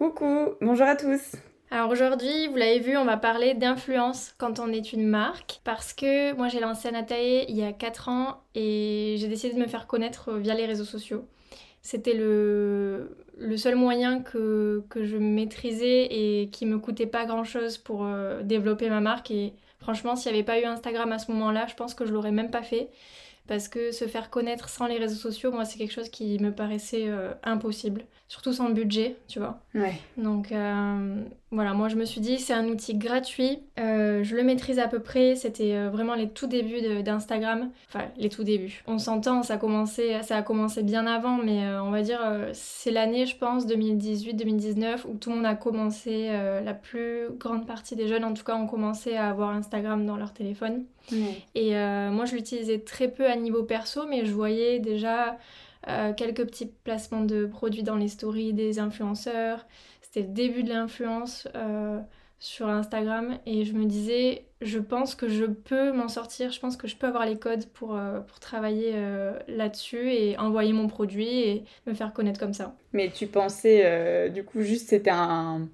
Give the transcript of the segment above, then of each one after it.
Coucou, bonjour à tous. Alors aujourd'hui, vous l'avez vu, on va parler d'influence quand on est une marque parce que moi j'ai lancé Anatae il y a 4 ans et j'ai décidé de me faire connaître via les réseaux sociaux. C'était le, seul moyen que, que, je maîtrisais et qui me coûtait pas grand chose pour euh, développer ma marque et franchement s'il n'y avait pas eu Instagram à ce moment-là, je pense que je l'aurais même pas fait parce que se faire connaître sans les réseaux sociaux, moi, c'est quelque chose qui me paraissait euh, impossible, surtout sans budget, tu vois. Ouais. Donc euh, voilà, moi je me suis dit, c'est un outil gratuit, euh, je le maîtrise à peu près, c'était vraiment les tout débuts d'Instagram, enfin les tout débuts. On s'entend, ça a commencé, ça a commencé bien avant, mais on va dire c'est l'année, je pense, 2018-2019 où tout le monde a commencé, la plus grande partie des jeunes en tout cas ont commencé à avoir Instagram dans leur téléphone. Et euh, moi, je l'utilisais très peu à niveau perso, mais je voyais déjà euh, quelques petits placements de produits dans les stories des influenceurs. C'était le début de l'influence euh, sur Instagram et je me disais, je pense que je peux m'en sortir, je pense que je peux avoir les codes pour, pour travailler là-dessus et envoyer mon produit et me faire connaître comme ça. Mais tu pensais, du coup, juste c'était un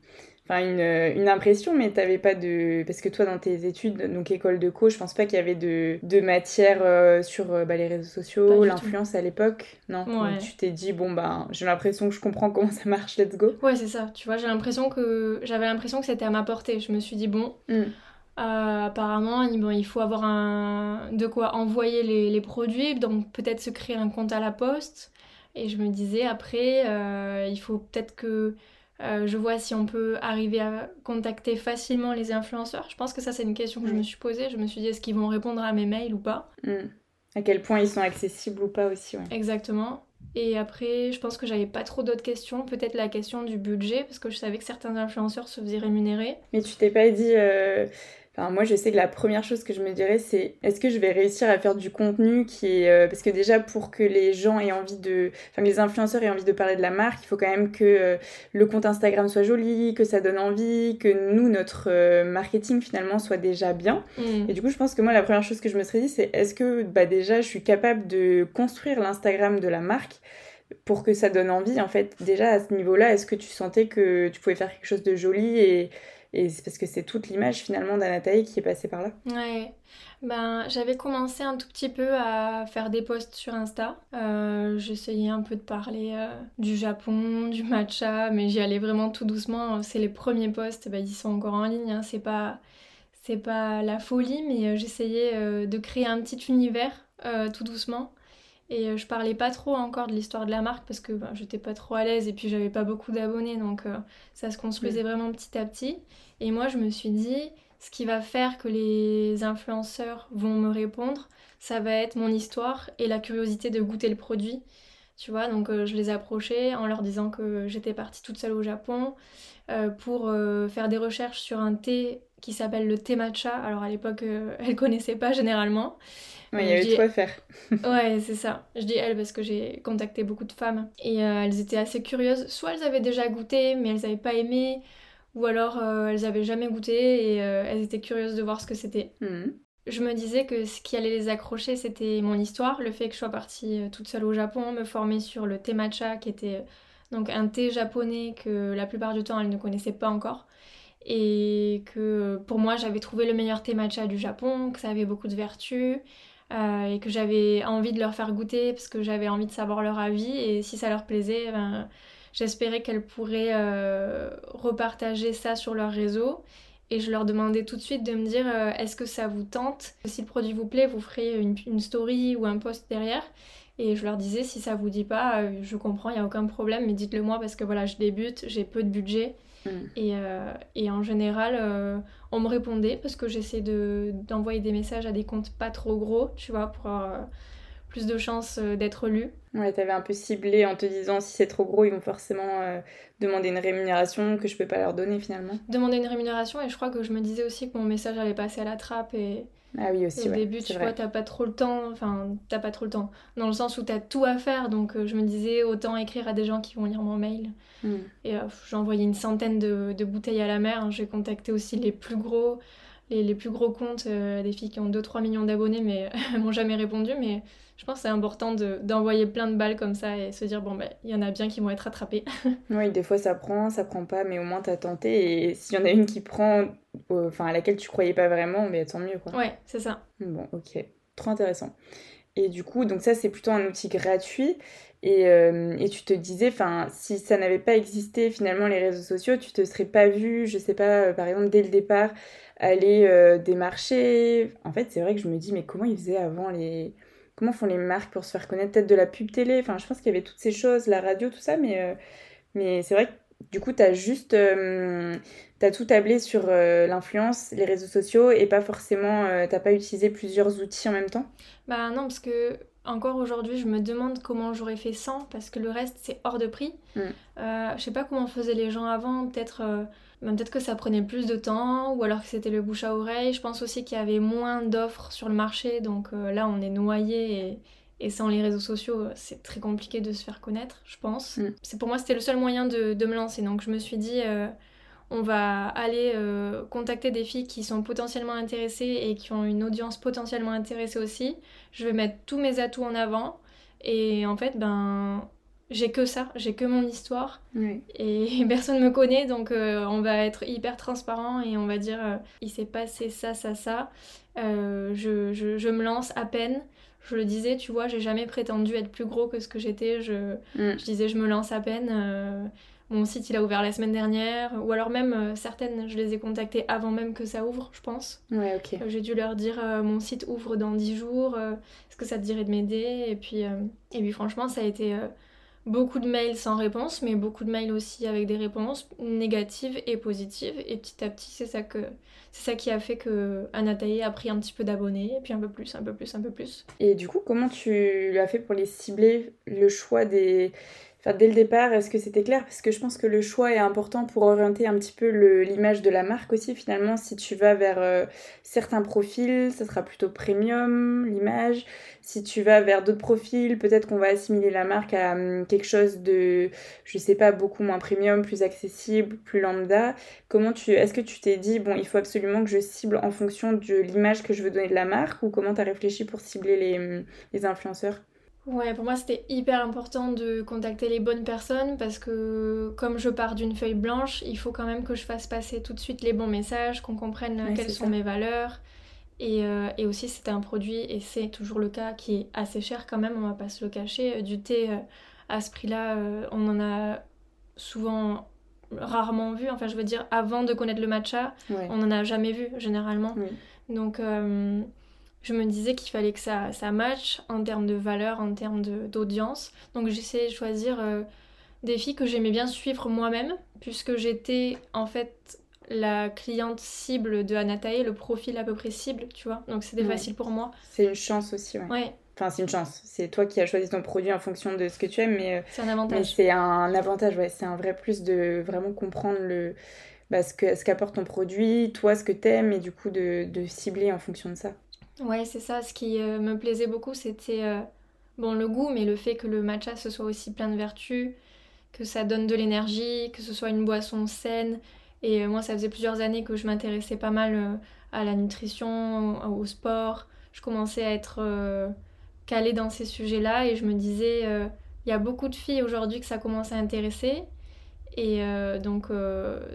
enfin une, une, impression, mais t'avais pas de... Parce que toi, dans tes études, donc école de co, je pense pas qu'il y avait de, de matière euh, sur euh, bah, les réseaux sociaux, l'influence à l'époque, non? Ouais. Tu t'es dit, bon, bah, j'ai l'impression que je comprends comment ça marche, let's go. Ouais, c'est ça, tu vois, j'ai l'impression que... J'avais l'impression que c'était à ma portée, je me suis dit, bon... Mm. Euh, apparemment, bon, il faut avoir un... de quoi envoyer les, les produits, donc peut-être se créer un compte à la poste. Et je me disais, après, euh, il faut peut-être que euh, je vois si on peut arriver à contacter facilement les influenceurs. Je pense que ça, c'est une question que je me suis posée. Je me suis dit, est-ce qu'ils vont répondre à mes mails ou pas? Hmm. À quel point ils sont accessibles ou pas aussi. Exactement. Et après, je pense que j'avais pas trop d'autres questions. Peut-être la question du budget, parce que je savais que certains influenceurs se faisaient rémunérer. Mais tu t'es pas dit, euh, moi, je sais que la première chose que je me dirais, c'est est-ce que je vais réussir à faire du contenu qui est. Euh, parce que déjà, pour que les gens aient envie de. Enfin, les influenceurs aient envie de parler de la marque, il faut quand même que euh, le compte Instagram soit joli, que ça donne envie, que nous, notre euh, marketing finalement soit déjà bien. Mm. Et du coup, je pense que moi, la première chose que je me serais dit, c'est est-ce que bah, déjà, je suis capable de construire l'Instagram de la marque pour que ça donne envie en fait déjà à ce niveau-là est-ce que tu sentais que tu pouvais faire quelque chose de joli et et c'est parce que c'est toute l'image finalement d'Anataï qui est passée par là. Ouais. Ben, j'avais commencé un tout petit peu à faire des posts sur Insta. Euh, j'essayais un peu de parler euh, du Japon, du matcha, mais j'y allais vraiment tout doucement. C'est les premiers posts, ben, ils sont encore en ligne. Hein. C'est pas, c'est pas la folie, mais euh, j'essayais de créer un petit univers tout doucement. Et je parlais pas trop encore de l'histoire de la marque parce que ben, j'étais pas trop à l'aise et puis j'avais pas beaucoup d'abonnés donc ça se construisait vraiment petit à petit. Et moi, je me suis dit, ce qui va faire que les influenceurs vont me répondre, ça va être mon histoire et la curiosité de goûter le produit. Tu vois, donc euh, je les ai approchés en leur disant que j'étais partie toute seule au Japon euh, pour euh, faire des recherches sur un thé qui s'appelle le thé matcha. Alors à l'époque, elles connaissaient pas généralement. Oui, il y avait tout à faire. ouais, c'est ça. Je dis elles parce que j'ai contacté beaucoup de femmes et elles étaient assez curieuses. Soit elles avaient déjà goûté, mais elles n'avaient pas aimé, ou alors elles avaient jamais goûté et elles étaient curieuses de voir ce que c'était. Mhm. Je me disais que ce qui allait les accrocher, c'était mon histoire, le fait que je sois partie euh, toute seule au Japon, me former sur le thé matcha, qui était donc un thé japonais que la plupart du temps elles ne connaissaient pas encore. Et que pour moi, j'avais trouvé le meilleur thé matcha du Japon, que ça avait beaucoup de vertus. et que j'avais envie de leur faire goûter parce que j'avais envie de savoir leur avis et si ça leur plaisait, ben, J'espérais qu'elles pourraient euh, repartager ça sur leur réseau et je leur demandais tout de suite de me dire euh, est-ce que ça vous tente? Si le produit vous plaît, vous ferez une, story ou un post derrière. Et je leur disais si ça vous dit pas, euh, je comprends, il n'y a aucun problème, mais dites-le moi parce que voilà, je débute, j'ai peu de budget. Mm. Et, euh, et, en général, on me répondait parce que j'essaie d'envoyer des messages à des comptes pas trop gros, tu vois, pour plus de chances d'être lu. Ouais, t'avais un peu ciblé en te disant si c'est trop gros, ils vont forcément euh, demander une rémunération que je peux pas leur donner finalement. Demander une rémunération et je crois que je me disais aussi que mon message allait passer à la trappe et. Ah oui, aussi. Au début, tu vois, t'as pas trop le temps, enfin, t'as pas trop le temps, dans le sens où t'as tout à faire, donc euh, je me disais autant écrire à des gens qui vont lire mon mail. Hmm. Et euh, j'ai envoyé une centaine de, de, bouteilles à la mer, hein. j'ai contacté aussi les plus gros, les, les plus gros comptes, des filles qui ont 2-3 millions d'abonnés, mais elles m'ont jamais répondu, mais je pense que c'est important d'envoyer plein de balles comme ça et se dire, bon, ben, il y en a bien qui vont être attrapés. oui, des fois ça prend, ça prend pas, mais au moins t'as tenté. Et s'il y en a une qui prend, enfin, à laquelle tu croyais pas vraiment, mais tant mieux, quoi. Ouais, c'est ça. Bon, ok. Trop intéressant. Et du coup, donc ça, c'est plutôt un outil gratuit. Et, euh, et tu te disais, enfin, si ça n'avait pas existé, finalement, les réseaux sociaux, tu te serais pas vu, je sais pas, euh, par exemple, dès le départ, aller euh, démarcher. En fait, c'est vrai que je me dis, mais comment ils faisaient avant les comment font les marques pour se faire connaître? Peut-être de la pub télé. Enfin, je pense qu'il y avait toutes ces choses, la radio, tout ça, mais, euh, mais c'est vrai que du coup, tu juste. Euh, as tout tablé sur euh, l'influence, les réseaux sociaux et pas forcément. t'as pas utilisé plusieurs outils en même temps? Bah non, parce que encore aujourd'hui, je me demande comment j'aurais fait sans, parce que le reste, c'est hors de prix. Mm. je sais pas comment faisaient les gens avant, peut-être peut-être que ça prenait plus de temps ou alors que c'était le bouche à oreille. Je pense aussi qu'il y avait moins d'offres sur le marché, donc euh, là on est noyé et, sans les réseaux sociaux c'est très compliqué de se faire connaître, je pense. Mm. C'est pour moi c'était le seul moyen de, me lancer, donc je me suis dit euh, on va aller euh, contacter des filles qui sont potentiellement intéressées et qui ont une audience potentiellement intéressée aussi. Je vais mettre tous mes atouts en avant et en fait ben j'ai que ça, j'ai que mon histoire. Et personne me connaît, donc euh, on va être hyper transparent et on va dire euh, il s'est passé ça, ça, ça. Euh, je, je, me lance à peine. Je le disais, tu vois, j'ai jamais prétendu être plus gros que ce que j'étais. Je, mm. je disais, je me lance à peine. Mon site, il a ouvert la semaine dernière. Ou alors même, certaines, je les ai contactées avant même que ça ouvre, je pense. Ouais, ok. j'ai dû leur dire, mon site ouvre dans 10 jours. Est-ce que ça te dirait de m'aider? Et puis, et puis franchement, ça a été beaucoup de mails sans réponse, mais beaucoup de mails aussi avec des réponses négatives et positives. Et petit à petit, c'est ça que c'est ça qui a fait que Anataï a pris un petit peu d'abonnés, et puis un peu plus, un peu plus, un peu plus. Et du coup, comment tu l'as fait pour les cibler le choix des dès le départ, est-ce que c'était clair? Parce que je pense que le choix est important pour orienter un petit peu l'image de la marque aussi. Finalement, si tu vas vers euh, certains profils, ça sera plutôt premium, l'image. Si tu vas vers d'autres profils, peut-être qu'on va assimiler la marque à hum, quelque chose de, je sais pas, beaucoup moins premium, plus accessible, plus lambda. Comment tu, est-ce que tu t'es dit, bon, il faut absolument que je cible en fonction de l'image que je veux donner de la marque? Ou comment tu as réfléchi pour cibler les, hum, les influenceurs? Ouais, pour moi c'était hyper important de contacter les bonnes personnes parce que comme je pars d'une feuille blanche, il faut quand même que je fasse passer tout de suite les bons messages, qu'on comprenne quelles sont mes valeurs. Et, euh, et aussi c'était un produit, et c'est toujours le cas, qui est assez cher quand même, on va pas se le cacher. Du thé euh, à ce prix-là, euh, on en a souvent rarement vu, enfin je veux dire avant de connaître le matcha, on n'en a jamais vu généralement. Donc je me disais qu'il fallait que ça, ça match en termes de valeur, en termes d'audience. Donc j'essayais de choisir euh, des filles que j'aimais bien suivre moi-même, puisque j'étais en fait la cliente cible de Anatae, le profil à peu près cible, tu vois. Donc c'était facile pour moi. C'est une chance aussi, ouais. ouais. Enfin, c'est une chance. C'est toi qui as choisi ton produit en fonction de ce que tu aimes, mais, euh, c'est un avantage. c'est un avantage, ouais. C'est un vrai plus de vraiment comprendre le, bah, ce qu'apporte ce ton produit, toi, ce que tu aimes, et du coup de, de cibler en fonction de ça. Ouais, c'est ça. Ce qui euh, me plaisait beaucoup, c'était euh, bon le goût, mais le fait que le matcha ce soit aussi plein de vertus, que ça donne de l'énergie, que ce soit une boisson saine. Et euh, moi, ça faisait plusieurs années que je m'intéressais pas mal à la nutrition, au, sport. Je commençais à être calée dans ces sujets-là et je me disais, il y a beaucoup de filles aujourd'hui que ça commence à intéresser. Et donc,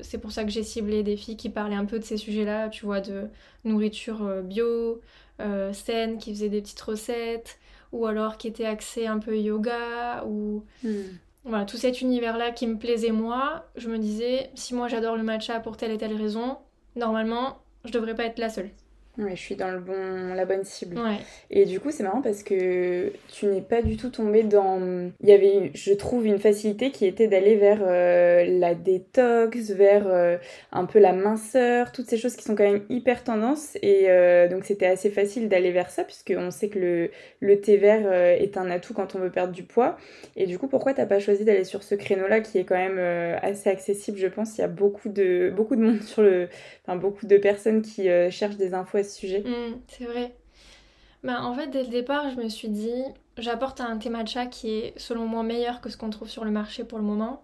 c'est pour ça que j'ai ciblé des filles qui parlaient un peu de ces sujets-là, tu vois, de nourriture bio, euh, saines, qui faisaient des petites recettes, ou alors qui étaient axées un peu yoga, ou... Hmm. Voilà, tout cet univers-là qui me plaisait moi, je me disais, si moi j'adore le matcha pour telle et telle raison, normalement, je devrais pas être la seule. Ouais, je suis dans le bon, la bonne cible. Ouais. Et du coup, c'est marrant parce que tu n'es pas du tout tombée dans. Il y avait, je trouve, une facilité qui était d'aller vers euh, la détox, vers euh, un peu la minceur, toutes ces choses qui sont quand même hyper tendances. Et euh, donc, c'était assez facile d'aller vers ça, puisqu'on sait que le, le thé vert est un atout quand on veut perdre du poids. Et du coup, pourquoi t'as pas choisi d'aller sur ce créneau-là qui est quand même assez accessible, je pense? Il y a beaucoup de, beaucoup de monde sur le. Enfin, beaucoup de personnes qui cherchent des infos à ce sujet. Mm, c'est vrai. Ben, en fait, dès le départ, je me suis dit, j'apporte un thé matcha qui est selon moi meilleur que ce qu'on trouve sur le marché pour le moment.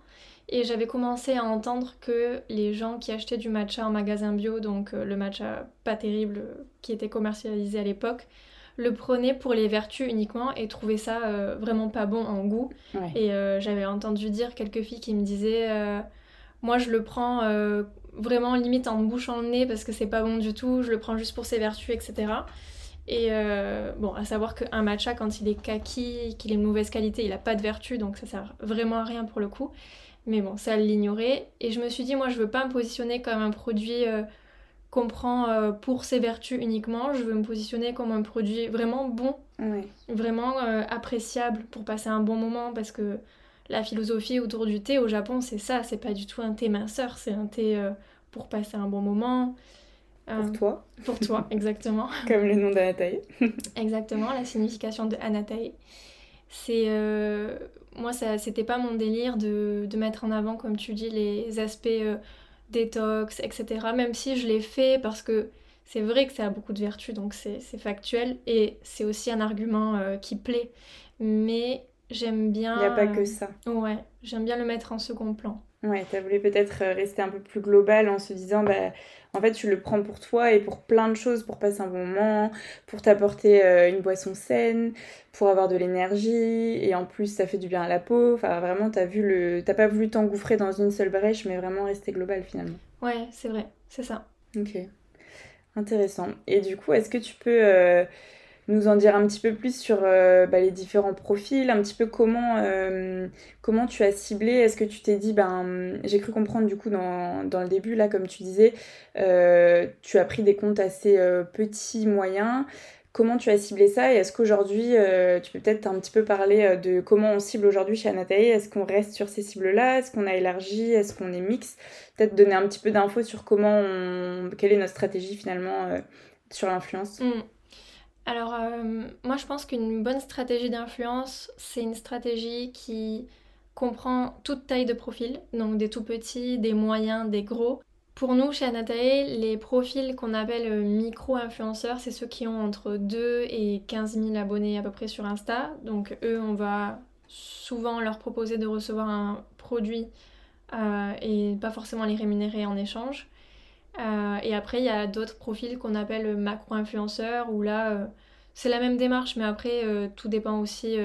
Et j'avais commencé à entendre que les gens qui achetaient du matcha en magasin bio, donc euh, le matcha pas terrible euh, qui était commercialisé à l'époque, le prenaient pour les vertus uniquement et trouvaient ça euh, vraiment pas bon en goût. Et j'avais entendu dire quelques filles qui me disaient moi je le prends vraiment limite en me bouchant le nez parce que c'est pas bon du tout, je le prends juste pour ses vertus, etc. Et euh, bon, à savoir qu'un matcha, quand il est kaki, qu'il est de mauvaise qualité, il a pas de vertu, donc ça sert vraiment à rien pour le coup. Mais bon, ça l'ignorait. Et je me suis dit, moi, je veux pas me positionner comme un produit euh, qu'on prend euh, pour ses vertus uniquement. Je veux me positionner comme un produit vraiment bon, vraiment appréciable pour passer un bon moment parce que la philosophie autour du thé au Japon, c'est ça, c'est pas du tout un thé minceur, c'est un thé euh, pour passer un bon moment. Euh, pour toi. Pour toi, exactement. Comme le nom d'Anatae. exactement, la signification de Anatae. C'est. Euh, moi, ça, c'était pas mon délire de, mettre en avant, comme tu dis, les aspects détox, etc. Même si je l'ai fait parce que c'est vrai que ça a beaucoup de vertus, donc c'est factuel et c'est aussi un argument qui plaît. Mais J'aime bien. Il n'y a pas que ça. Ouais, j'aime bien le mettre en second plan. Ouais, tu as voulu peut-être euh, rester un peu plus global en se disant, bah, en fait, tu le prends pour toi et pour plein de choses, pour passer un bon moment, pour t'apporter euh, une boisson saine, pour avoir de l'énergie, et en plus, ça fait du bien à la peau. Enfin, vraiment, t'as vu le, t'as pas voulu t'engouffrer dans une seule brèche, mais vraiment rester global finalement. Ouais, c'est vrai, c'est ça. Ok, intéressant. Et du coup, est-ce que tu peux euh, nous en dire un petit peu plus sur euh, bah, les différents profils, un petit peu comment, euh, comment tu as ciblé Est-ce que tu t'es dit, ben, j'ai cru comprendre du coup dans, dans, le début, là, comme tu disais, euh, tu as pris des comptes assez petits, moyens. Comment tu as ciblé ça et est-ce qu'aujourd'hui, tu peux peut-être un petit peu parler de comment on cible aujourd'hui chez Anatae Est-ce qu'on reste sur ces cibles-là? Est-ce qu'on a élargi? Est-ce qu'on est mix Peut-être donner un petit peu d'infos sur comment on... quelle est notre stratégie finalement sur l'influence. Mm. Alors, euh, moi je pense qu'une bonne stratégie d'influence, c'est une stratégie qui comprend toute taille de profil, donc des tout petits, des moyens, des gros. Pour nous, chez Anatae, les profils qu'on appelle micro-influenceurs, c'est ceux qui ont entre 2 et 15 000 abonnés à peu près sur Insta. Donc eux, on va souvent leur proposer de recevoir un produit euh, et pas forcément les rémunérer en échange. Euh, et après, il y a d'autres profils qu'on appelle macro-influenceurs, où là, euh, c'est la même démarche, mais après, euh, tout dépend aussi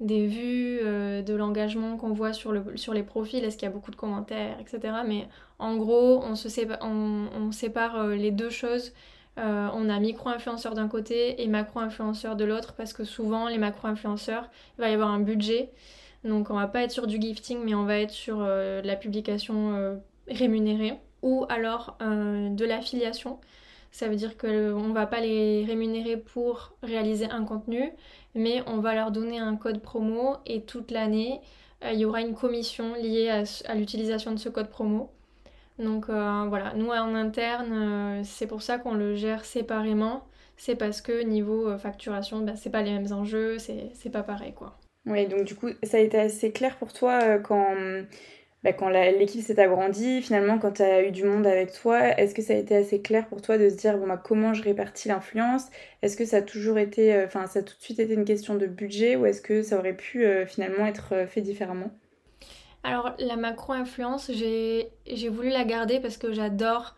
des vues, de l'engagement qu'on voit sur, le, sur les profils, est-ce qu'il y a beaucoup de commentaires, etc. Mais en gros, on, se sépare, on, sépare les deux choses. on a micro-influenceurs d'un côté et macro-influenceurs de l'autre, parce que souvent, les macro-influenceurs, il va y avoir un budget. Donc, on va pas être sur du gifting, mais on va être sur la publication rémunérée ou alors euh, de l'affiliation. Ça veut dire qu'on ne va pas les rémunérer pour réaliser un contenu, mais on va leur donner un code promo et toute l'année, euh, il y aura une commission liée à, l'utilisation de ce code promo. Donc euh, voilà, nous en interne, c'est pour ça qu'on le gère séparément. C'est parce que niveau facturation, bah, c'est pas les mêmes enjeux, c'est pas pareil. Oui, donc du coup, ça a été assez clair pour toi quand bah, quand l'équipe s'est agrandie, finalement, quand tu as eu du monde avec toi, est-ce que ça a été assez clair pour toi de se dire bon, bah, comment je répartis l'influence? Est-ce que ça a toujours été, euh, enfin, ça a tout de suite été une question de budget ou est-ce que ça aurait pu euh, finalement être euh, fait différemment? Alors, la macro-influence, j'ai voulu la garder parce que j'adore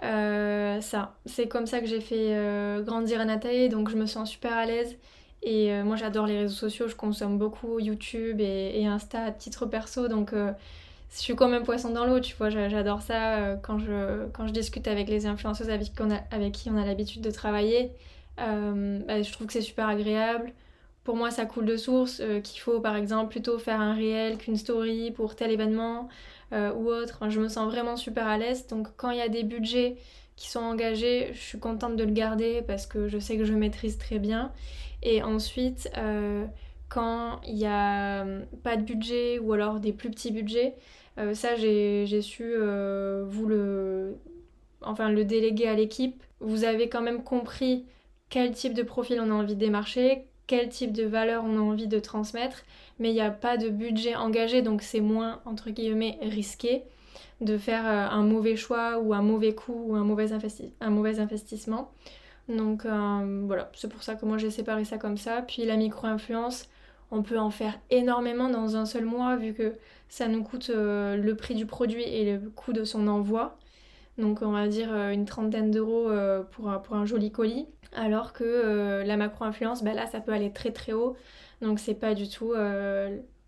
ça. C'est comme ça que j'ai fait grandir Anatae, donc je me sens super à l'aise. Et moi, j'adore les réseaux sociaux, je consomme beaucoup YouTube et, et Insta à titre perso, donc je suis comme un poisson dans l'eau, tu vois, j'adore ça euh, quand je, quand je discute avec les influenceuses avec, qui on a, avec qui on a l'habitude de travailler. Euh, bah, je trouve que c'est super agréable. Pour moi, ça coule de source, euh, qu'il faut par exemple plutôt faire un réel qu'une story pour tel événement ou autre. je me sens vraiment super à l'aise. Donc quand il y a des budgets qui sont engagés, je suis contente de le garder parce que je sais que je maîtrise très bien. Et ensuite, quand il n'y a pas de budget ou alors des plus petits budgets, euh, ça j'ai su vous le, enfin, le déléguer à l'équipe. Vous avez quand même compris quel type de profil on a envie de démarcher, quel type de valeur on a envie de transmettre, mais il n'y a pas de budget engagé, donc c'est moins, entre guillemets, risqué de faire euh, un mauvais choix ou un mauvais coup ou un mauvais, un mauvais investissement. Donc euh, voilà, c'est pour ça que moi j'ai séparé ça comme ça. Puis la micro-influence, on peut en faire énormément dans un seul mois vu que ça nous coûte euh, le prix du produit et le coût de son envoi. Donc on va dire une trentaine d'euros pour, pour, un joli colis. Alors que la macro-influence, bah là ça peut aller très très haut. Donc c'est pas du tout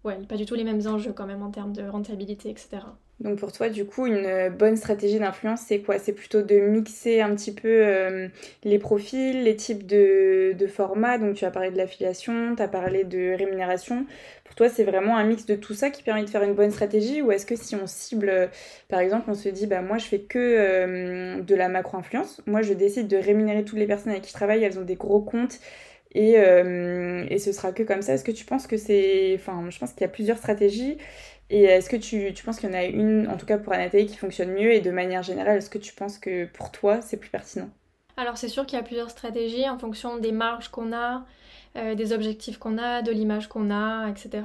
ouais, pas du tout les mêmes enjeux quand même en termes de rentabilité, etc. Donc pour toi, du coup, une bonne stratégie d'influence, c'est quoi? C'est plutôt de mixer un petit peu euh, les profils, les types de, formats. Donc tu as parlé de l'affiliation, tu as parlé de rémunération. Pour toi, c'est vraiment un mix de tout ça qui permet de faire une bonne stratégie Ou est-ce que si on cible, euh, par exemple, on se dit, bah moi je fais que euh, de la macro-influence, moi je décide de rémunérer toutes les personnes avec qui je travaille, elles ont des gros comptes, et, et, ce sera que comme ça. Est-ce que tu penses que c'est. Enfin, je pense qu'il y a plusieurs stratégies. Et est-ce que tu, tu penses qu'il y en a une, en tout cas pour Anathalie, qui fonctionne mieux Et de manière générale, est-ce que tu penses que pour toi, c'est plus pertinent? Alors c'est sûr qu'il y a plusieurs stratégies en fonction des marges qu'on a, euh, des objectifs qu'on a, de l'image qu'on a, etc.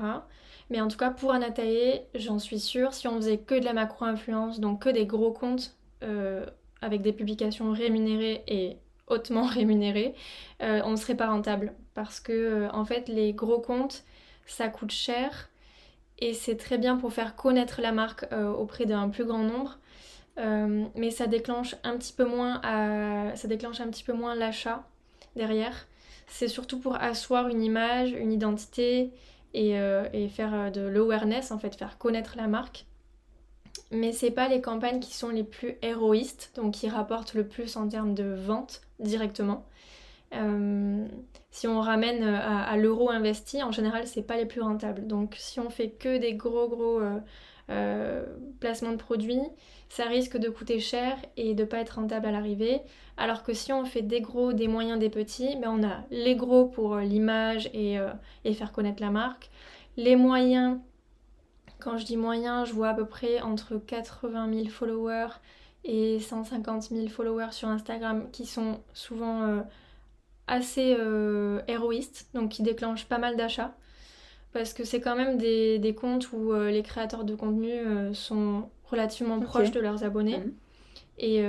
Mais en tout cas pour Anathalie, j'en suis sûre, si on faisait que de la macro-influence, donc que des gros comptes euh, avec des publications rémunérées et hautement rémunérées, euh, on ne serait pas rentable. Parce que en fait les gros comptes, ça coûte cher et c'est très bien pour faire connaître la marque euh, auprès d'un plus grand nombre. Euh, mais ça déclenche un petit peu moins ça déclenche un petit peu moins l'achat derrière. C'est surtout pour asseoir une image, une identité et, euh, faire de l'awareness en fait, faire connaître la marque. Mais c'est pas les campagnes qui sont les plus héroïstes, donc qui rapportent le plus en termes de vente directement. Euh, si on ramène euh, à, l'euro investi, en général, c'est pas les plus rentables. Donc, si on fait que des gros gros euh, placements de produits, ça risque de coûter cher et de pas être rentable à l'arrivée. Alors que si on fait des gros, des moyens, des petits, ben on a les gros pour l'image et, et, faire connaître la marque. Les moyens, quand je dis moyens, je vois à peu près entre 80 000 followers et 150 000 followers sur Instagram qui sont souvent assez euh, héroïste, donc qui déclenche pas mal d'achats. Parce que c'est quand même des, comptes où euh, les créateurs de contenu euh, sont relativement proches de leurs abonnés. Mhm. Et,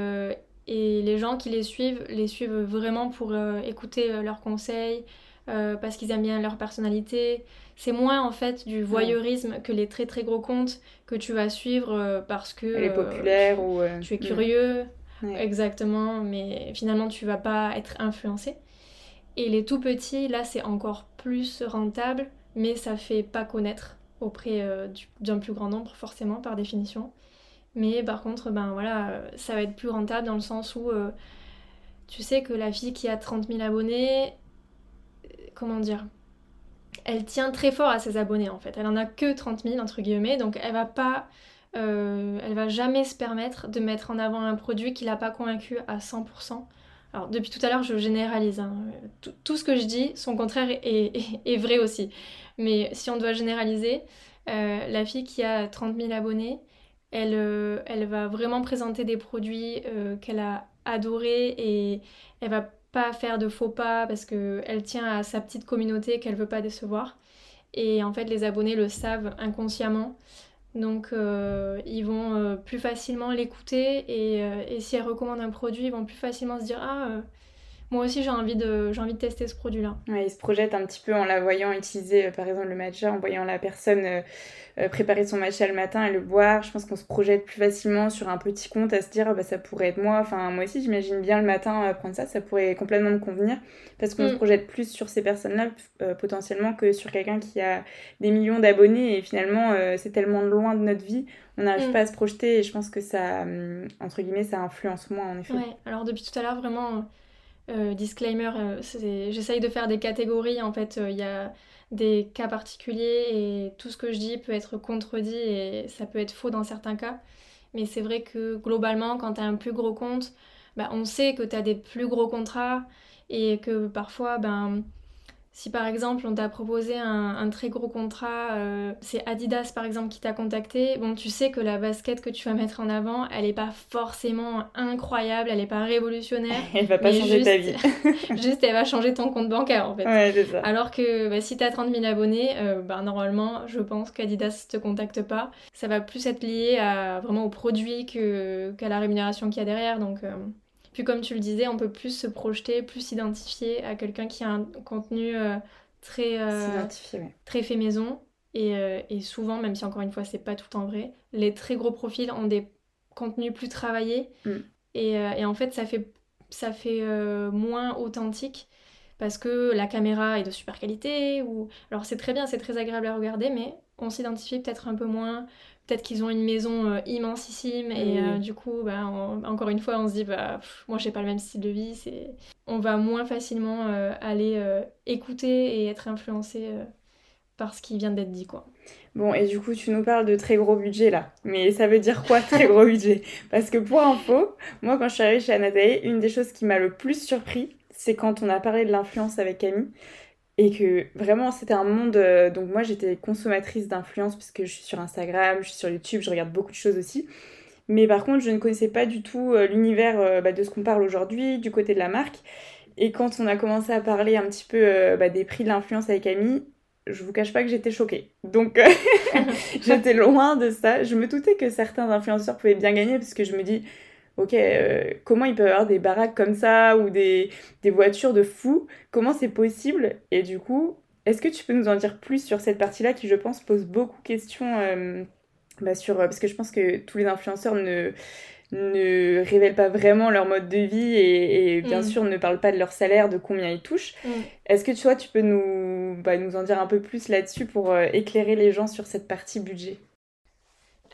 et, les gens qui les suivent, les suivent vraiment pour écouter leurs conseils, parce qu'ils aiment bien leur personnalité. C'est moins en fait du voyeurisme que les très très gros comptes que tu vas suivre parce que... Elle est populaire ou... Tu es curieux. Exactement, mais finalement tu vas pas être influencé. Et les tout petits, là, c'est encore plus rentable, mais ça fait pas connaître auprès euh, d'un plus grand nombre, forcément, par définition. Mais par contre, ben voilà, ça va être plus rentable dans le sens où euh, tu sais que la fille qui a 30 000 abonnés, euh, comment dire, elle tient très fort à ses abonnés en fait. Elle en a que 30 000 entre guillemets, donc elle va pas, elle va jamais se permettre de mettre en avant un produit qui l'a pas convaincu à 100%. Depuis tout à l'heure, je généralise. Hein. Tout, ce que je dis, son contraire est, vrai aussi. Mais si on doit généraliser, euh, la fille qui a 30 000 abonnés, elle, euh, elle va vraiment présenter des produits euh, qu'elle a adorés et elle va pas faire de faux pas parce qu'elle tient à sa petite communauté qu'elle veut pas décevoir. Et en fait, les abonnés le savent inconsciemment. Donc euh, ils vont euh, plus facilement l'écouter euh, et, si elle recommande un produit, ils vont plus facilement se dire ah moi aussi j'ai envie de j'ai envie de tester ce produit là. Ouais, ils se projettent un petit peu en la voyant utiliser par exemple le matcha, en voyant la personne euh, préparer son matcha le matin et le boire. Je pense qu'on se projette plus facilement sur un petit compte à se dire bah, ça pourrait être moi. Enfin, moi aussi, j'imagine bien le matin euh, prendre ça, ça pourrait complètement me convenir parce qu'on se mm. projette plus sur ces personnes-là euh, potentiellement que sur quelqu'un qui a des millions d'abonnés et finalement c'est tellement loin de notre vie, on n'arrive mm. pas à se projeter et je pense que ça, entre guillemets, ça influence moins en effet. Ouais, alors depuis tout à l'heure, vraiment. Disclaimer, j'essaye de faire des catégories. En fait, il y a des cas particuliers et tout ce que je dis peut être contredit et ça peut être faux dans certains cas. Mais c'est vrai que globalement, quand tu un plus gros compte, bah, on sait que tu des plus gros contrats et que parfois, ben, si par exemple on t'a proposé un, très gros contrat, euh, c'est Adidas par exemple qui t'a contacté, bon tu sais que la basket que tu vas mettre en avant, elle n'est pas forcément incroyable, elle n'est pas révolutionnaire. Elle va pas changer ta vie. juste elle va changer ton compte bancaire en fait. Ouais, c'est ça. Alors que bah, si t'as 30 000 abonnés, euh, bah, normalement je pense qu'Adidas te contacte pas. Ça va plus être lié à, vraiment au produit qu'à la rémunération qu'il y a derrière. Donc euh, puis comme tu le disais, on peut plus se projeter, plus s'identifier à quelqu'un qui a un contenu euh, très, euh, très fait maison. Euh, et, souvent, même si encore une fois, c'est pas tout en vrai, les très gros profils ont des contenus plus travaillés. Mm. Et, en fait, ça fait, ça fait moins authentique parce que la caméra est de super qualité. Ou... Alors c'est très bien, c'est très agréable à regarder, mais on s'identifie peut-être un peu moins peut-être qu'ils ont une maison euh, immensissime et euh, du coup, bah, encore une fois, on se dit, bah, moi j'ai pas le même style de vie, c'est... on va moins facilement euh, aller écouter et être influencé par ce qui vient d'être dit. quoi. Bon, et du coup, tu nous parles de très gros budget là. Mais ça veut dire quoi, très gros budget? Parce que pour info, moi quand je suis arrivée chez Anatae, une des choses qui m'a le plus surpris, c'est quand on a parlé de l'influence avec Camille et que vraiment c'était un monde euh, donc moi j'étais consommatrice d'influence puisque je suis sur Instagram je suis sur YouTube je regarde beaucoup de choses aussi. Mais par contre je ne connaissais pas du tout euh, l'univers euh, bah, de ce qu'on parle aujourd'hui du côté de la marque. Et quand on a commencé à parler un petit peu bah, des prix de l'influence avec Camille je vous cache pas que j'étais choquée. Donc j'étais loin de ça. Je me doutais que certains influenceurs pouvaient bien gagner parce que je me dis ok, euh, comment il peut y avoir des baraques comme ça ou des, voitures de fous Comment c'est possible? Et du coup, est-ce que tu peux nous en dire plus sur cette partie-là qui, je pense, pose beaucoup de questions euh, bah, sur, Parce que je pense que tous les influenceurs ne, ne révèlent pas vraiment leur mode de vie et, bien mm. sûr ne parlent pas de leur salaire, de combien ils touchent. Mm. Est-ce que tu vois, tu peux nous, bah, nous en dire un peu plus là-dessus pour euh, éclairer les gens sur cette partie budget?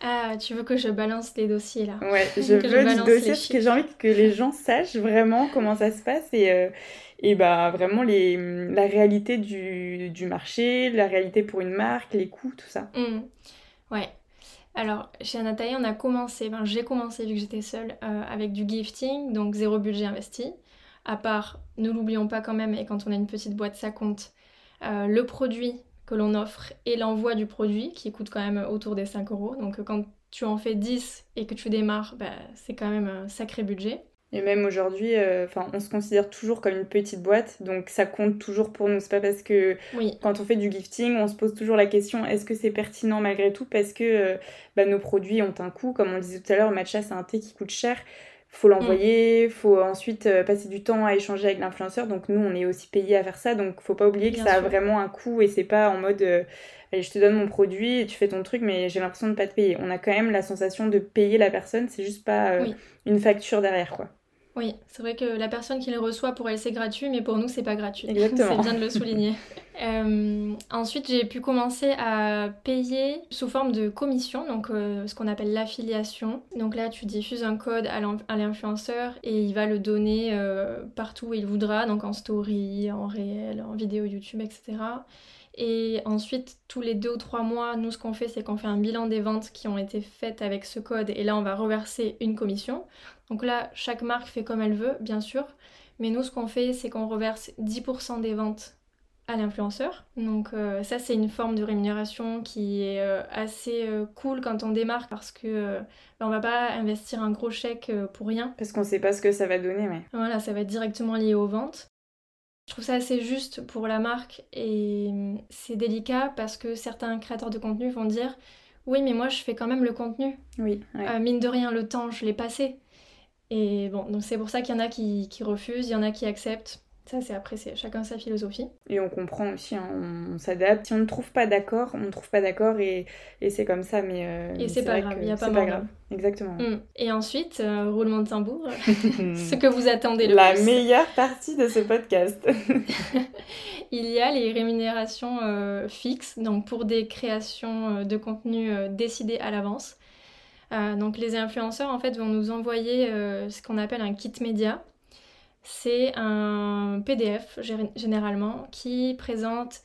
Ah, tu veux que je balance les dossiers là Ouais, je veux du dossier parce que j'ai envie que les gens sachent vraiment comment ça se passe et, euh, et bah vraiment les, la réalité du, du, marché, la réalité pour une marque, les coûts, tout ça. Mmh. Ouais. Alors, chez Anataï, on a commencé, ben, j'ai commencé vu que j'étais seule, euh, avec du gifting, donc zéro budget investi. À part, ne l'oublions pas quand même, et quand on a une petite boîte, ça compte, euh, le produit que l'on offre et l'envoi du produit qui coûte quand même autour des 5 euros. Donc quand tu en fais 10 et que tu démarres, bah, c'est quand même un sacré budget. Et même aujourd'hui, euh, on se considère toujours comme une petite boîte, donc ça compte toujours pour nous. C'est pas parce que quand on fait du gifting, on se pose toujours la question est-ce que c'est pertinent malgré tout? Parce que euh, bah, nos produits ont un coût. Comme on le disait tout à l'heure, matcha, c'est un thé qui coûte cher faut l'envoyer, mm. faut ensuite euh, passer du temps à échanger avec l'influenceur. Donc nous, on est aussi payé à faire ça. Donc faut pas oublier que ça a vraiment un coût et c'est pas en mode euh, allez, je te donne mon produit et tu fais ton truc, mais j'ai l'impression de pas te payer. On a quand même la sensation de payer la personne. C'est juste pas euh, une facture derrière, quoi. Oui, c'est vrai que la personne qui le reçoit, pour elle, c'est gratuit, mais pour nous, c'est pas gratuit. Exactement. c'est bien de le souligner. Euh, ensuite, j'ai pu commencer à payer sous forme de commission, donc euh, ce qu'on appelle l'affiliation. Donc là, tu diffuses un code à l'influenceur et il va le donner euh, partout où il voudra, donc en story, en réel, en vidéo YouTube, etc. Et ensuite, tous les deux ou trois mois, nous, ce qu'on fait, c'est qu'on fait un bilan des ventes qui ont été faites avec ce code. Et là, on va reverser une commission. Donc là, chaque marque fait comme elle veut, bien sûr. Mais nous, ce qu'on fait, c'est qu'on reverse 10% des ventes à l'influenceur. Donc euh, ça, c'est une forme de rémunération qui est euh, assez euh, cool quand on démarre parce que ben, on va pas investir un gros chèque pour rien. Parce qu'on sait pas ce que ça va donner, mais... Voilà, ça va être directement lié aux ventes. Je trouve ça assez juste pour la marque et hum, c'est délicat parce que certains créateurs de contenu vont dire oui mais moi je fais quand même le contenu. Oui. Mine de rien le temps je l'ai passé. Et bon donc c'est pour ça qu'il y en a qui refusent, il y en a qui acceptent. Ça, c'est après, c'est chacun sa philosophie. Et on comprend aussi, hein, on, s'adapte. Si on ne trouve pas d'accord, on ne trouve pas d'accord et, et c'est comme ça. Mais, euh, et c'est pas grave, il n'y a pas, pas grave. Exactement. Mm. Et ensuite, euh, roulement de tambour, ce que vous attendez le La meilleure partie de ce podcast. il y a les rémunérations euh, fixes, donc pour des créations de contenu décidées à l'avance. Donc les influenceurs, en fait, vont nous envoyer ce qu'on appelle un kit média c'est un PDF généralement qui présente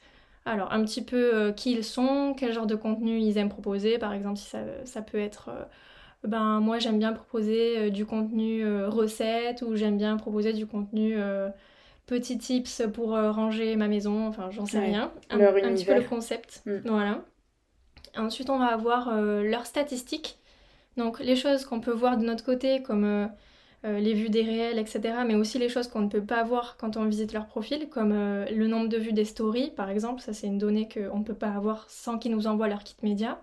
alors un petit peu euh, qui ils sont, quel genre de contenu ils aiment proposer. Par exemple, si ça, peut être euh, ben moi j'aime bien proposer du contenu recette ou j'aime bien proposer du contenu petits tips pour ranger ma maison, enfin j'en sais rien. Un, petit peu le concept. Mm. Voilà. Ensuite on va avoir leurs statistiques. Donc les choses qu'on peut voir de notre côté comme euh, les vues des réels, etc. Mais aussi les choses qu'on ne peut pas voir quand on visite leur profil, comme euh, le nombre de vues des stories, par exemple. Ça, c'est une donnée qu'on ne peut pas avoir sans qu'ils nous envoient leur kit média.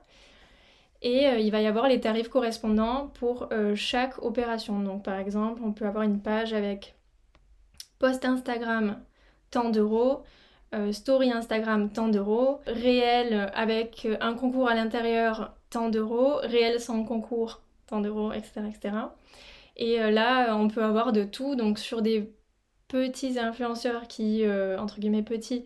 Et euh, il va y avoir les tarifs correspondants pour chaque opération. Donc, par exemple, on peut avoir une page avec post Instagram, tant d'euros. story Instagram, tant d'euros, réel avec un concours à l'intérieur, tant d'euros, réel sans concours, tant d'euros, etc., etc. Et euh, là, on peut avoir de tout, donc sur des petits influenceurs qui, euh, entre guillemets petits,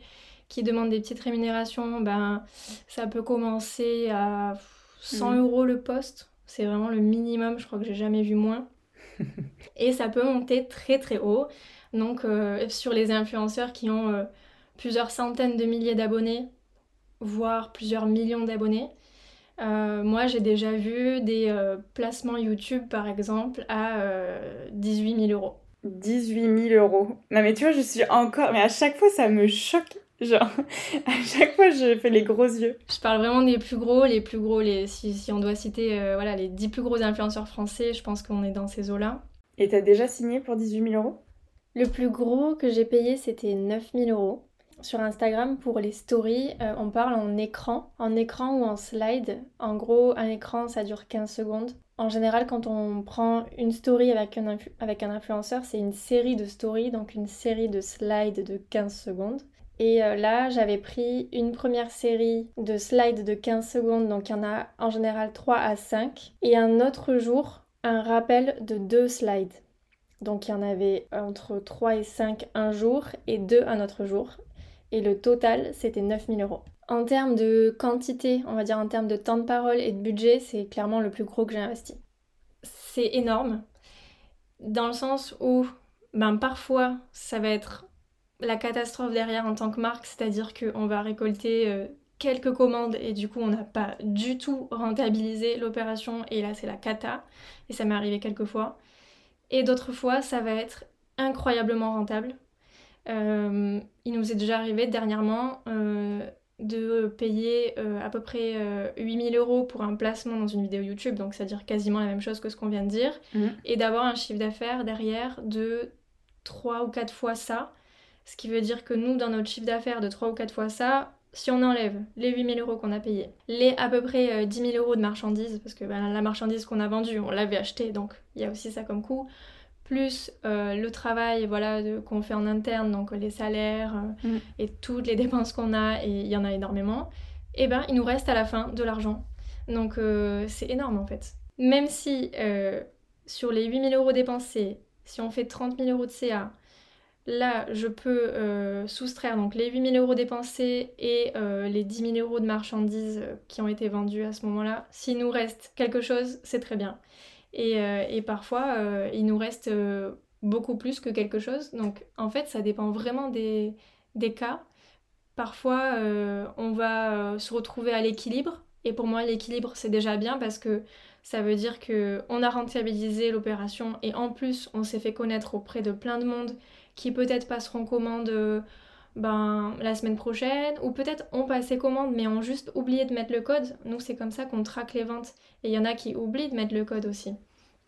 qui demandent des petites rémunérations, ben, ça peut commencer à 100 mm. euros le poste. C'est vraiment le minimum, je crois que j'ai jamais vu moins. et ça peut monter très très haut. Donc euh, sur les influenceurs qui ont plusieurs centaines de milliers d'abonnés, voire plusieurs millions d'abonnés, euh, moi, j'ai déjà vu des euh, placements YouTube, par exemple, à 18 euh, 000 euros. 18 000 euros. Non, mais tu vois, je suis encore. Mais à chaque fois, ça me choque. Genre, à chaque fois, je fais les gros yeux. Je parle vraiment des plus gros, les plus gros, les... Si, si on doit citer voilà, les 10 plus gros influenceurs français, je pense qu'on est dans ces eaux-là. Et t'as déjà signé pour 18 000 euros? Le plus gros que j'ai payé, c'était 9 000 euros sur Instagram pour les stories, euh, on parle en écran, en écran ou en slide. En gros, un écran, ça dure 15 secondes. En général, quand on prend une story avec un, avec un influenceur, c'est une série de stories, donc une série de slides de 15 secondes. Et euh, là, j'avais pris une première série de slides de 15 secondes, donc il y en a en général 3 à 5. Et un autre jour, un rappel de 2 slides. Donc il y en avait entre 3 et 5 un jour et 2 un autre jour et le total c'était 9000 euros. En termes de quantité, on va dire en termes de temps de parole et de budget, c'est clairement le plus gros que j'ai investi. C'est énorme, dans le sens où ben, parfois ça va être la catastrophe derrière en tant que marque, c'est-à-dire qu'on va récolter euh, quelques commandes et du coup on n'a pas du tout rentabilisé l'opération et là c'est la cata et ça m'est arrivé quelques fois. Et d'autres fois ça va être incroyablement rentable euh, il nous est déjà arrivé dernièrement euh, de payer euh, à peu près 8000 euros pour un placement dans une vidéo YouTube, donc c'est-à-dire quasiment la même chose que ce qu'on vient de dire, mhm. et d'avoir un chiffre d'affaires derrière de 3 ou 4 fois ça. Ce qui veut dire que nous, dans notre chiffre d'affaires de 3 ou 4 fois ça, si on enlève les 8000 euros qu'on a payés, les à peu près 10 000 euros de marchandises, parce que ben, la marchandise qu'on a vendue, on l'avait achetée, donc il y a aussi ça comme coût, plus euh, le travail voilà, qu'on fait en interne, donc les salaires euh, mm. et toutes les dépenses qu'on a, et il y en a énormément, et eh ben il nous reste à la fin de l'argent. Donc euh, c'est énorme en fait. Même si sur les 8000 euros dépensés, si on fait 30 000 euros de CA, là je peux soustraire donc les 8000 euros dépensés et les 10 000 euros de marchandises qui ont été vendues à ce moment-là. S'il nous reste quelque chose, c'est très bien. Euh, et, parfois, euh, il nous reste euh, beaucoup plus que quelque chose. Donc, en fait, ça dépend vraiment des, des cas. Parfois, on va se retrouver à l'équilibre. Et pour moi, l'équilibre, c'est déjà bien parce que ça veut dire qu'on a rentabilisé l'opération et en plus, on s'est fait connaître auprès de plein de monde qui peut-être passeront commande ben, la semaine prochaine, ou peut-être on passait commande mais ont juste oublié de mettre le code. Nous, c'est comme ça qu'on traque les ventes. Et il y en a qui oublient de mettre le code aussi.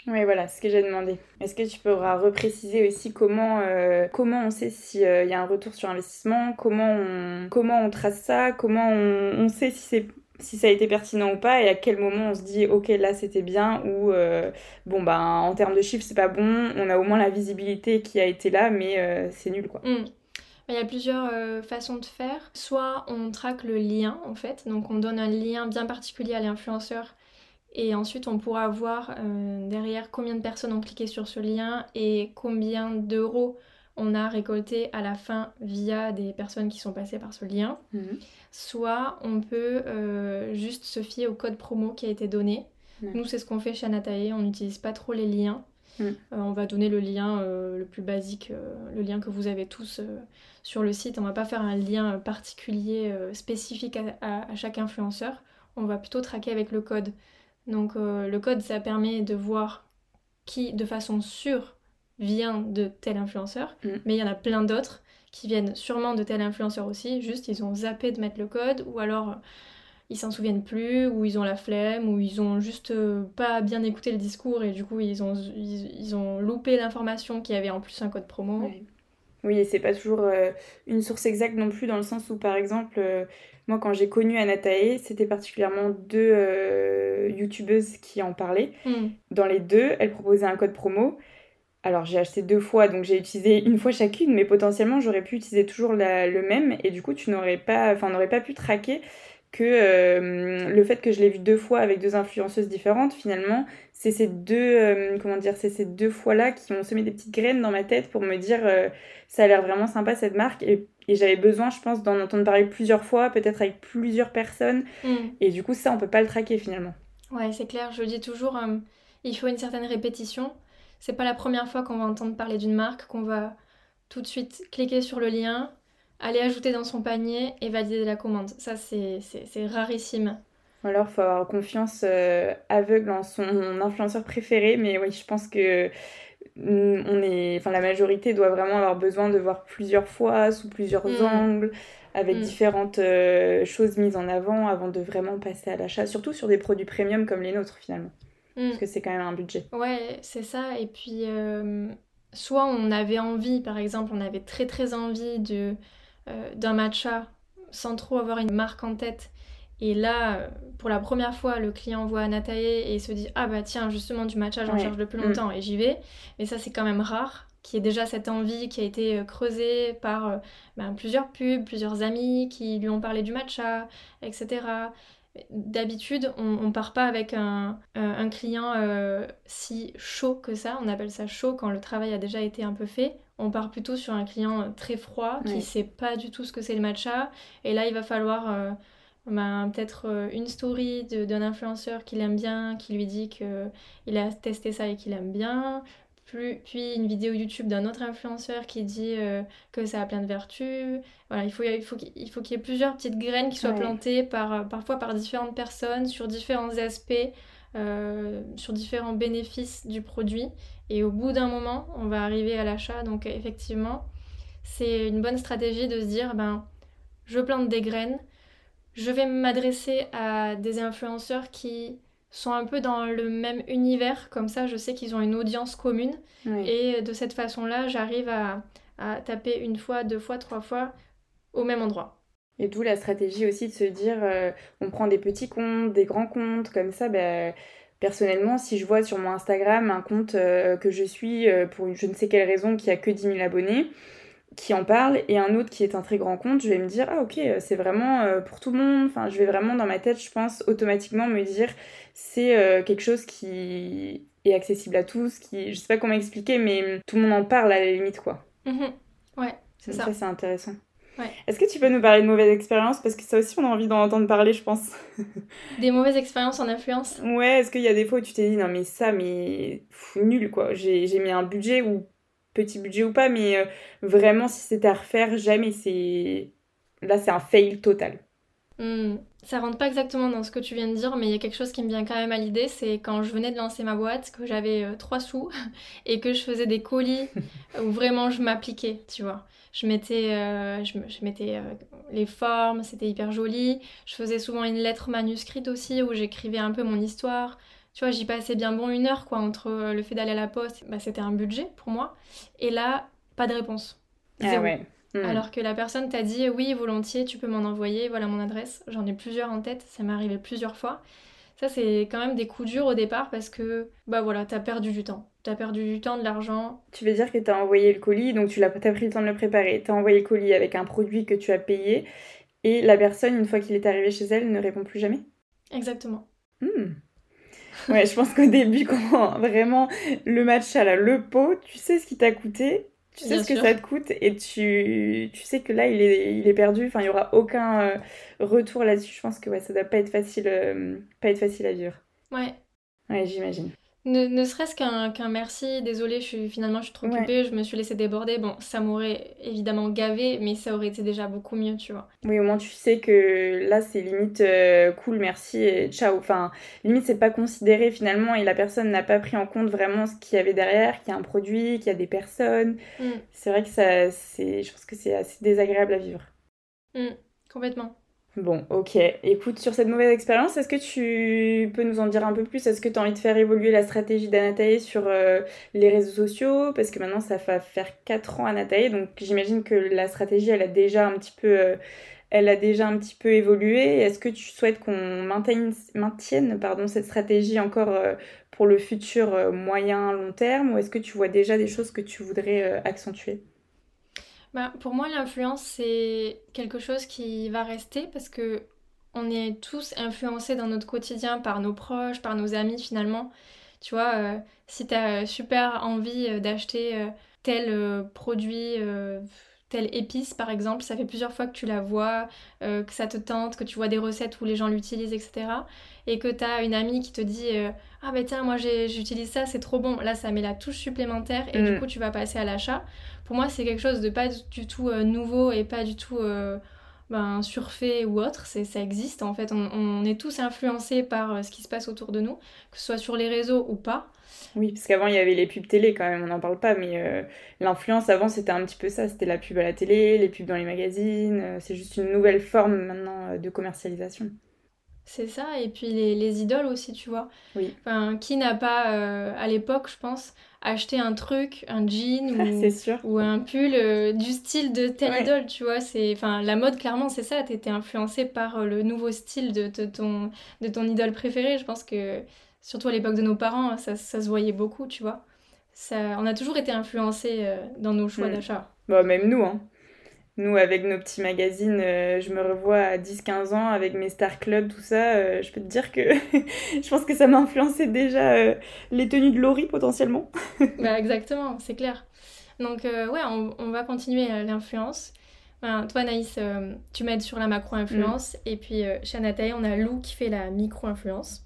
Oui, voilà, ce que j'ai demandé. Est-ce que tu pourras repréciser aussi comment, euh, comment on sait s'il euh, y a un retour sur investissement, comment on, comment on trace ça, comment on, sait si, c'est, si ça a été pertinent ou pas, et à quel moment on se dit, ok, là c'était bien, ou euh, bon, ben en termes de chiffres, c'est pas bon, on a au moins la visibilité qui a été là, mais c'est nul quoi. Mm. Il y a plusieurs façons de faire. Soit on traque le lien en fait, donc on donne un lien bien particulier à l'influenceur et ensuite, on pourra voir euh, derrière combien de personnes ont cliqué sur ce lien et combien d'euros on a récolté à la fin via des personnes qui sont passées par ce lien. Mhm. Soit on peut euh, juste se fier au code promo qui a été donné. Nous, c'est ce qu'on fait chez Anatae, on n'utilise pas trop les liens. Mhm. Euh, on va donner le lien le plus basique, le lien que vous avez tous sur le site. On va pas faire un lien particulier spécifique à chaque influenceur. On va plutôt traquer avec le code Donc le code, ça permet de voir qui, de façon sûre, vient de tel influenceur, Mm. mais il y en a plein d'autres qui viennent sûrement de tel influenceur aussi, juste ils ont zappé de mettre le code, ou alors euh, ils s'en souviennent plus, ou ils ont la flemme, ou ils ont juste euh, pas bien écouté le discours et du coup ils ont, ils, ils ont loupé l'information qu'il y avait en plus un code promo. Ouais. Oui, et c'est pas toujours euh, une source exacte non plus, dans le sens où, par exemple, euh, moi, quand j'ai connu Anatae, c'était particulièrement deux euh, youtubeuses qui en parlaient. Hmm. Dans les deux, elles proposaient un code promo. Alors, j'ai acheté deux fois, donc j'ai utilisé une fois chacune, mais potentiellement, j'aurais pu utiliser toujours la- le même, et du coup, tu n'aurais pas, enfin, on n'aurait pas pu traquer que euh, le fait que je l'ai vu deux fois avec deux influenceuses différentes, finalement, c'est ces deux, euh, comment dire, c'est ces deux fois-là qui ont semé des petites graines dans ma tête pour me dire, euh, ça a l'air vraiment sympa cette marque, et, et j'avais besoin, je pense, d'en entendre parler plusieurs fois, peut-être avec plusieurs personnes, Hmm. et du coup, ça, on peut pas le traquer finalement. Ouais, c'est clair, je dis toujours, il faut une certaine répétition. C'est pas la première fois qu'on va entendre parler d'une marque, qu'on va tout de suite cliquer sur le lien, aller ajouter dans son panier et valider la commande. Ça, c'est rarissime. Alors, faut avoir confiance euh, aveugle en son influenceur préféré, mais oui, je pense que mm, on est, enfin, la majorité doit vraiment avoir besoin de voir plusieurs fois, sous plusieurs Mm. angles, avec Mm. différentes euh, choses mises en avant avant de vraiment passer à l'achat, surtout sur des produits premium comme les nôtres finalement, parce que c'est quand même un budget. Ouais, c'est ça. Et puis, euh, soit on avait envie, par exemple, on avait très très envie de, d'un matcha sans trop avoir une marque en tête. Et là, euh, pour la première fois, le client voit Anatae et se dit Ah bah tiens, justement du matcha, j'en Ouais. cherche depuis Mm. longtemps et j'y vais. Mais ça, c'est quand même rare qu'il y ait déjà cette envie qui a été euh, creusée par euh, ben, plusieurs pubs, plusieurs amis qui lui ont parlé du matcha, etc. D'habitude, on, part pas avec un, un- un client euh, si chaud que ça. On appelle ça chaud quand le travail a déjà été un peu fait. On part plutôt sur un client euh, très froid qui sait pas du tout ce que c'est le matcha. Et là, il va falloir euh, ben, peut-être euh, une story d'un influenceur qu'il aime bien, qui lui dit qu'il a testé ça et qu'il aime bien. Plus- puis une vidéo YouTube d'un autre influenceur qui dit euh, que ça a plein de vertus. Voilà, il faut, il faut qu'il il faut qu'il y ait plusieurs petites graines qui soient Ouais. plantées par, euh, parfois par différentes personnes sur différents aspects, euh, sur différents bénéfices du produit. Et au bout d'un moment, on va arriver à l'achat. Donc effectivement, c'est une bonne stratégie de se dire, ben, je plante des graines, je vais m'adresser à des influenceurs qui sont un peu dans le même univers, comme ça je sais qu'ils ont une audience commune. Et de cette façon-là, j'arrive à, à taper une fois, deux fois, trois fois au même endroit. Et d'où la stratégie aussi de se dire, euh, on prend des petits comptes, des grands comptes, comme ça, ben, personnellement, si je vois sur mon Instagram un compte euh, que je suis euh, pour une, je ne sais quelle raison qui a que 10 000 abonnés, qui en parle, et un autre qui est un très grand compte, je vais me dire, ah ok, euh, c'est vraiment euh, pour tout le monde, enfin, je vais vraiment dans ma tête, je pense, automatiquement me dire, c'est euh, quelque chose qui est accessible à tous, qui, je sais pas comment expliquer, mais tout le monde en parle à la limite, quoi. Mhm. Ouais, c'est ça. c'est intéressant. Ouais. Est-ce que tu peux nous parler de mauvaises expériences? Parce que ça aussi, on a envie d'en entendre parler, je pense. Des mauvaises expériences en influence? Ouais, est-ce qu'il y a des fois où tu t'es dit, non mais ça, mais pff, nul quoi. J'ai j'ai mis un budget ou petit budget ou pas, mais euh, vraiment, si c'était à refaire, jamais c'est. Là, c'est un fail total. Hmm, Ça rentre pas exactement dans ce que tu viens de dire, mais il y a quelque chose qui me vient quand même à l'idée, c'est quand je venais de lancer ma boîte, que j'avais euh, trois sous et que je faisais des colis où vraiment je m'appliquais, tu vois. Je mettais, euh, je mettais euh, les formes, c'était hyper joli. Je faisais souvent une lettre manuscrite aussi où j'écrivais un peu mon histoire. Tu vois, j'y passais bien bon une heure quoi entre euh, le fait d'aller à la poste, bah, c'était un budget pour moi. Et là, pas de réponse. Ah Zéro. ouais. Hmm. Alors que la personne t'a dit oui, volontiers, tu peux m'en envoyer, voilà mon adresse. J'en ai plusieurs en tête, ça m'est arrivé plusieurs fois. Ça, c'est quand même des coups durs au départ parce que, bah voilà, t'as perdu du temps. T'as perdu du temps, de l'argent. Tu veux dire que t'as envoyé le colis, donc tu l'as t'as pris le temps de le préparer. T'as envoyé le colis avec un produit que tu as payé, et la personne, une fois qu'il est arrivé chez elle, ne répond plus jamais? Exactement. Hmm. Ouais, je pense qu'au début, quand vraiment le matcha, là, le pot, tu sais ce qui t'a coûté, tu sais Bien ce que sûr. ça te coûte, et tu, tu sais que là, il est, il est perdu, enfin, il n'y aura aucun euh, retour là-dessus. Je pense que ouais, ça doit pas être facile, euh, pas être facile à vivre. Ouais. Ouais, j'imagine. Ne, serait-ce qu'un merci, désolé, je suis, finalement je suis trop occupée, je me suis laissée déborder. Bon, ça m'aurait évidemment gavé, mais ça aurait été déjà beaucoup mieux, tu vois. Oui, au moins tu sais que là c'est limite euh, cool, merci et ciao. Enfin, limite c'est pas considéré finalement et la personne n'a pas pris en compte vraiment ce qu'il y avait derrière, qu'il y a un produit, qu'il y a des personnes. Mm. C'est vrai que ça, c'est, je pense que c'est assez désagréable à vivre. Mm, complètement. Bon, ok. Écoute, sur cette mauvaise expérience, est-ce que tu peux nous en dire un peu plus? Est-ce que tu as envie de faire évoluer la stratégie d'Anatae sur euh, les réseaux sociaux? Parce que maintenant, ça va faire 4 ans Anatae, donc j'imagine que la stratégie, elle a déjà un petit peu, euh, un petit peu évolué. Est-ce que tu souhaites qu'on maintienne, maintienne pardon, cette stratégie encore euh, pour le futur moyen, long terme? Ou est-ce que tu vois déjà des choses que tu voudrais accentuer? Bah, pour moi, l'influence, c'est quelque chose qui va rester parce que on est tous influencés dans notre quotidien par nos proches, par nos amis finalement. Tu vois, euh, si tu as super envie euh, d'acheter euh, tel produit, telle épice par exemple, ça fait plusieurs fois que tu la vois, que ça te tente, que tu vois des recettes où les gens l'utilisent, etc. Et que tu as une amie qui te dit Ah ben tiens, moi j'utilise ça, c'est trop bon. Là, ça met la touche supplémentaire et du mm. coup, tu vas passer à l'achat pour moi, c'est quelque chose de pas du tout euh, nouveau et pas du tout euh, ben, surfait ou autre. C'est, ça existe en fait. On, est tous influencés par euh, ce qui se passe autour de nous, que ce soit sur les réseaux ou pas. Oui, parce qu'avant il y avait les pubs télé quand même, on n'en parle pas, mais l'influence avant c'était un petit peu ça, c'était la pub à la télé, les pubs dans les magazines, c'est juste une nouvelle forme maintenant de commercialisation. C'est ça, et puis les, les, idoles aussi, tu vois. Oui. Enfin, qui n'a pas, à l'époque, je pense, acheter un truc, un jean ou, ou un pull euh, du style de telle idole, tu vois. C'est, enfin, la mode, clairement, c'est ça. T'étais influencé par euh, le nouveau style de, ton, de ton idole préférée. Je pense que, surtout à l'époque de nos parents, ça, ça, se voyait beaucoup, tu vois. Ça, on a toujours été influencé euh, dans nos choix mm. d'achat. Bah, même nous, hein. Nous, avec nos petits magazines, euh, je me revois à 10-15 ans avec mes Star Club, tout ça. Euh, je peux te dire que je pense que ça m'a influencé déjà euh, les tenues de Laurie potentiellement. bah, exactement, c'est clair. Donc, ouais, on, va continuer l'influence. toi, Naïs, tu m'aides sur la macro-influence. Mm. Et puis, chez Anataï, on a Lou qui fait la micro-influence.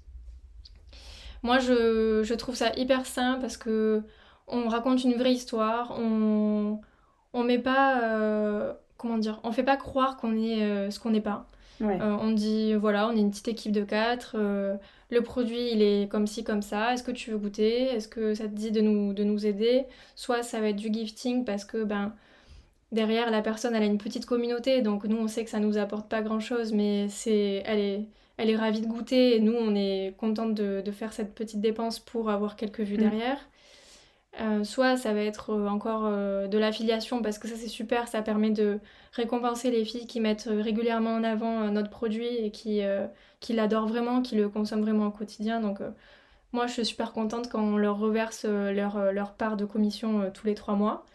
Moi, je, je, trouve ça hyper simple parce que on raconte une vraie histoire. On on met pas euh, comment dire on fait pas croire qu'on est euh, ce qu'on n'est pas. Euh, on dit voilà on est une petite équipe de quatre le produit il est comme ci comme ça. Est-ce que tu veux goûter? Est-ce que ça te dit de nous de nous aider? Soit ça va être du gifting parce que ben derrière la personne elle a une petite communauté. Donc nous on sait que ça nous apporte pas grand chose mais c'est elle est elle est ravie de goûter. Et nous on est contente de, faire cette petite dépense pour avoir quelques vues mm. derrière euh, soit ça va être euh, encore euh, de l'affiliation parce que ça c'est super, ça permet de récompenser les filles qui mettent régulièrement en avant notre produit et qui, qui l'adorent vraiment, qui le consomment vraiment au quotidien. Donc moi je suis super contente quand on leur reverse leur, leur part de commission tous les trois mois.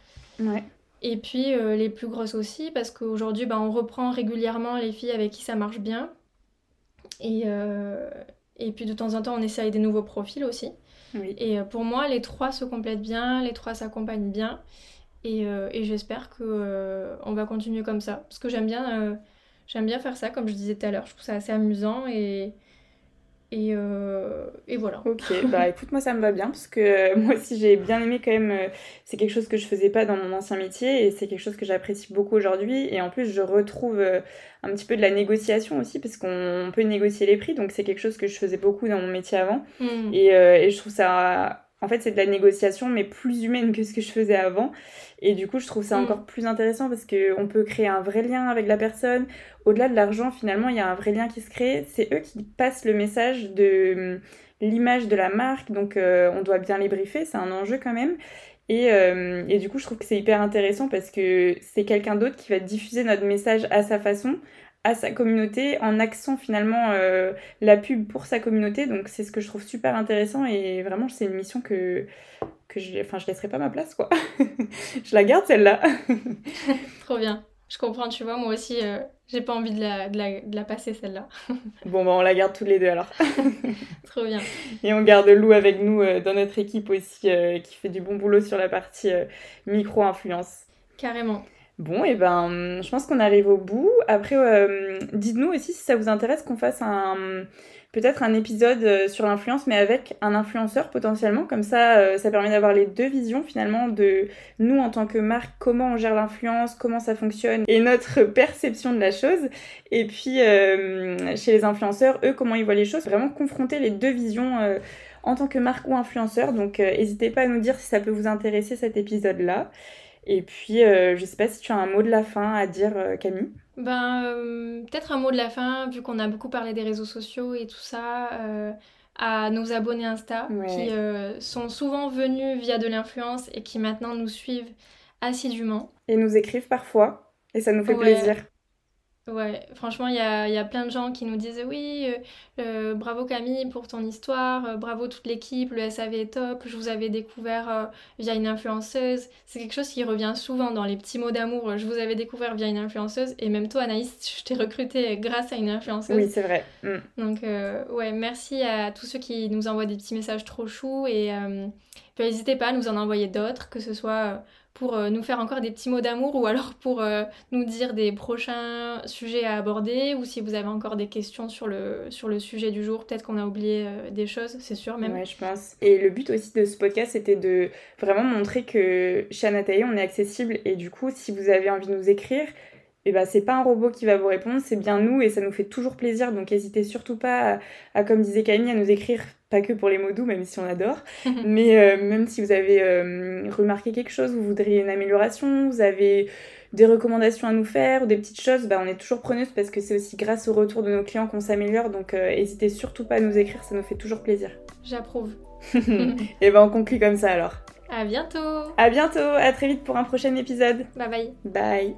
Et puis les plus grosses aussi parce qu'aujourd'hui bah, on reprend régulièrement les filles avec qui ça marche bien. Et, et puis de temps en temps on essaye des nouveaux profils aussi. Et euh, pour moi, les trois se complètent bien, les trois s'accompagnent bien. Et, euh, et j'espère qu'on euh, on va continuer comme ça. Parce que j'aime bien, j'aime bien faire ça, comme je disais tout à l'heure. Je trouve ça assez amusant et, et, et, voilà. Ok, bah écoute, moi ça me va bien parce que moi aussi j'ai bien aimé quand même. c'est quelque chose que je faisais pas dans mon ancien métier et c'est quelque chose que j'apprécie beaucoup aujourd'hui. Et en plus, je retrouve un petit peu de la négociation aussi parce qu'on peut négocier les prix. Donc c'est quelque chose que je faisais beaucoup dans mon métier avant. Et, euh, et, je trouve ça... En fait, c'est de la négociation, mais plus humaine que ce que je faisais avant. Et du coup, je trouve ça hmm. encore plus intéressant parce qu'on peut créer un vrai lien avec la personne. Au-delà de l'argent, finalement, il y a un vrai lien qui se crée. C'est eux qui passent le message de hum, l'image de la marque. Donc, euh, on doit bien les briefer. C'est un enjeu quand même. Et, euh, et, du coup, je trouve que c'est hyper intéressant parce que c'est quelqu'un d'autre qui va diffuser notre message à sa façon, à sa communauté, en axant finalement euh, la pub pour sa communauté. Donc c'est ce que je trouve super intéressant et vraiment c'est une mission que, que je, enfin, je laisserai pas ma place quoi. je la garde celle-là. Trop bien. Je comprends, tu vois, moi aussi, euh, j'ai pas envie de la, de la, de la passer celle-là. bon, bah on la garde tous les deux alors. Trop bien. Et on garde Lou avec nous euh, dans notre équipe aussi, euh, qui fait du bon boulot sur la partie micro-influence. Carrément. Bon, et eh ben, je pense qu'on arrive au bout. Après, dites-nous aussi si ça vous intéresse qu'on fasse un peut-être un épisode sur l'influence, mais avec un influenceur potentiellement. Comme ça, ça permet d'avoir les deux visions finalement de nous en tant que marque, comment on gère l'influence, comment ça fonctionne et notre perception de la chose. Et puis chez les influenceurs, eux, comment ils voient les choses. Vraiment confronter les deux visions en tant que marque ou influenceur. Donc n'hésitez pas à nous dire si ça peut vous intéresser cet épisode-là. Et puis, euh, je sais pas si tu as un mot de la fin à dire, euh, Camille. Ben, euh, peut-être un mot de la fin, vu qu'on a beaucoup parlé des réseaux sociaux et tout ça, à nos abonnés Insta, qui sont souvent venus via de l'influence et qui maintenant nous suivent assidûment. Et nous écrivent parfois, et ça nous fait plaisir. Ouais, franchement, il y a, y a, plein de gens qui nous disent oui, euh, euh, bravo Camille pour ton histoire, euh, bravo toute l'équipe, le SAV est top, je vous avais découvert via une influenceuse. C'est quelque chose qui revient souvent dans les petits mots d'amour. Je vous avais découvert via une influenceuse et même toi, Anaïs, je t'ai recruté grâce à une influenceuse. Oui, c'est vrai. Mm. Donc, ouais, merci à tous ceux qui nous envoient des petits messages trop choux et n'hésitez pas à nous en envoyer d'autres, que ce soit pour euh, nous faire encore des petits mots d'amour ou alors pour euh, nous dire des prochains sujets à aborder ou si vous avez encore des questions sur le, sujet du jour, peut-être qu'on a oublié euh, des choses, c'est sûr même. Ouais, je pense. Et le but aussi de ce podcast, c'était de vraiment montrer que chez Anataï, on est accessible et du coup, si vous avez envie de nous écrire, eh ben, c'est pas un robot qui va vous répondre, c'est bien nous et ça nous fait toujours plaisir. Donc n'hésitez surtout pas à, comme disait Camille, à nous écrire, pas que pour les mots doux, même si on adore, mais euh, même si vous avez euh, remarqué quelque chose, vous voudriez une amélioration, vous avez des recommandations à nous faire ou des petites choses, bah, on est toujours preneuse parce que c'est aussi grâce au retour de nos clients qu'on s'améliore. Donc euh, n'hésitez surtout pas à nous écrire, ça nous fait toujours plaisir. J'approuve. et ben on conclut comme ça alors. À bientôt. À bientôt, à très vite pour un prochain épisode. Bye bye. Bye.